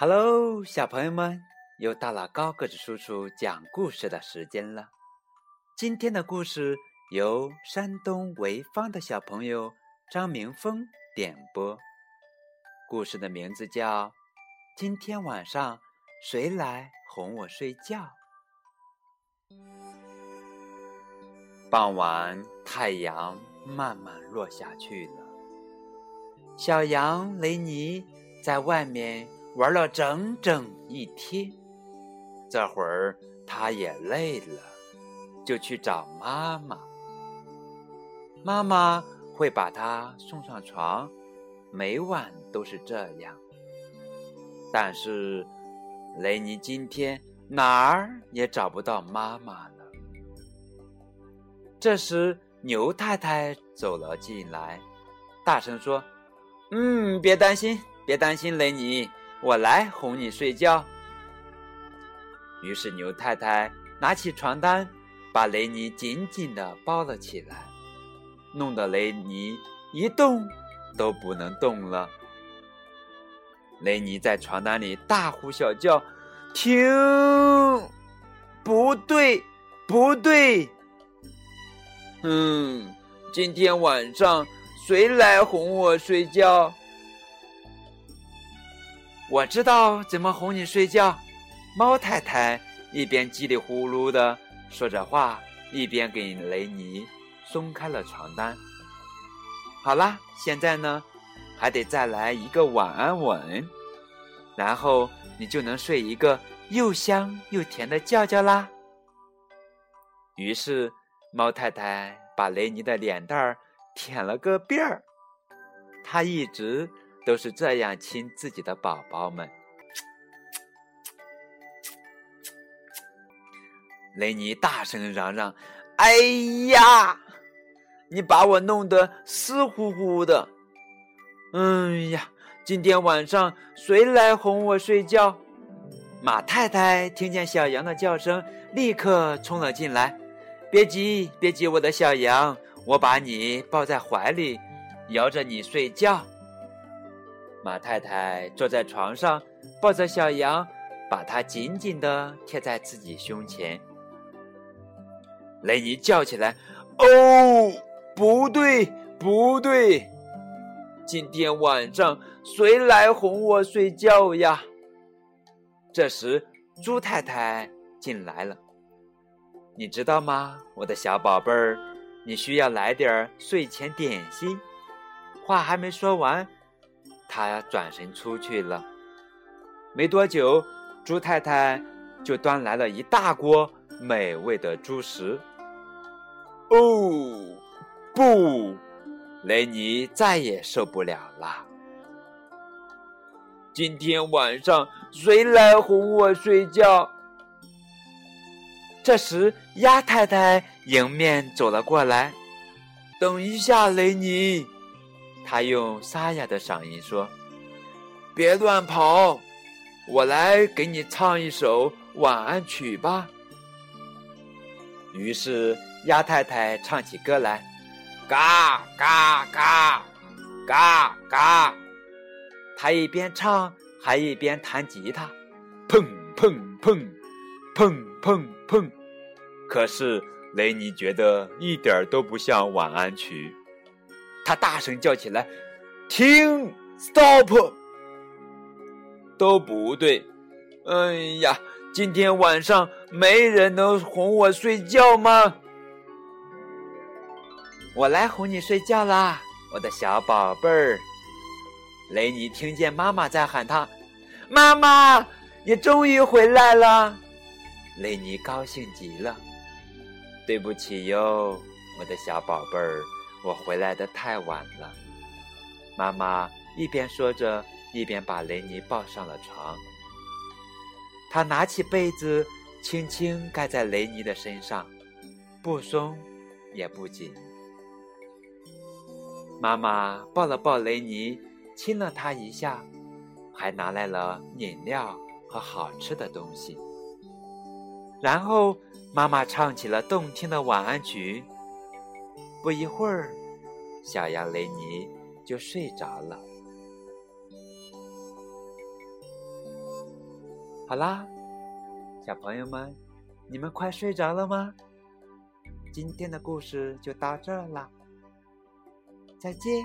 Hello，小朋友们，又到了高个子叔叔讲故事的时间了。今天的故事由山东潍坊的小朋友张明峰点播，故事的名字叫《今天晚上谁来哄我睡觉》。傍晚，太阳慢慢落下去了，小羊雷尼在外面。玩了整整一天，这会儿他也累了，就去找妈妈。妈妈会把他送上床，每晚都是这样。但是雷尼今天哪儿也找不到妈妈了。这时牛太太走了进来，大声说：“嗯，别担心，别担心，雷尼。”我来哄你睡觉。于是牛太太拿起床单，把雷尼紧紧的包了起来，弄得雷尼一动都不能动了。雷尼在床单里大呼小叫：“停！不对，不对！嗯，今天晚上谁来哄我睡觉？”我知道怎么哄你睡觉，猫太太一边叽里呼噜的说着话，一边给雷尼松开了床单。好啦，现在呢，还得再来一个晚安吻，然后你就能睡一个又香又甜的觉觉啦。于是，猫太太把雷尼的脸蛋儿舔了个遍儿，她一直。都是这样亲自己的宝宝们。雷尼大声嚷嚷：“哎呀，你把我弄得湿乎乎的！哎呀，今天晚上谁来哄我睡觉？”马太太听见小羊的叫声，立刻冲了进来：“别急，别急，我的小羊，我把你抱在怀里，摇着你睡觉。”马太太坐在床上，抱着小羊，把它紧紧地贴在自己胸前。雷尼叫起来：“哦，不对，不对！今天晚上谁来哄我睡觉呀？”这时，猪太太进来了。你知道吗，我的小宝贝儿，你需要来点睡前点心。话还没说完。他转身出去了，没多久，猪太太就端来了一大锅美味的猪食。哦，不，雷尼再也受不了了。今天晚上谁来哄我睡觉？这时，鸭太太迎面走了过来。等一下，雷尼。他用沙哑的嗓音说：“别乱跑，我来给你唱一首晚安曲吧。”于是鸭太太唱起歌来：“嘎嘎嘎，嘎嘎。”他一边唱还一边弹吉他，砰砰砰，砰砰砰。可是雷尼觉得一点都不像晚安曲。他大声叫起来：“停！Stop！都不对！哎呀，今天晚上没人能哄我睡觉吗？我来哄你睡觉啦，我的小宝贝儿。”雷尼听见妈妈在喊他：“妈妈，你终于回来了！”雷尼高兴极了。对不起哟，我的小宝贝儿。我回来的太晚了，妈妈一边说着，一边把雷尼抱上了床。她拿起被子，轻轻盖在雷尼的身上，不松也不紧。妈妈抱了抱雷尼，亲了他一下，还拿来了饮料和好吃的东西。然后，妈妈唱起了动听的晚安曲。不一会儿，小羊雷尼就睡着了。好啦，小朋友们，你们快睡着了吗？今天的故事就到这儿了，再见。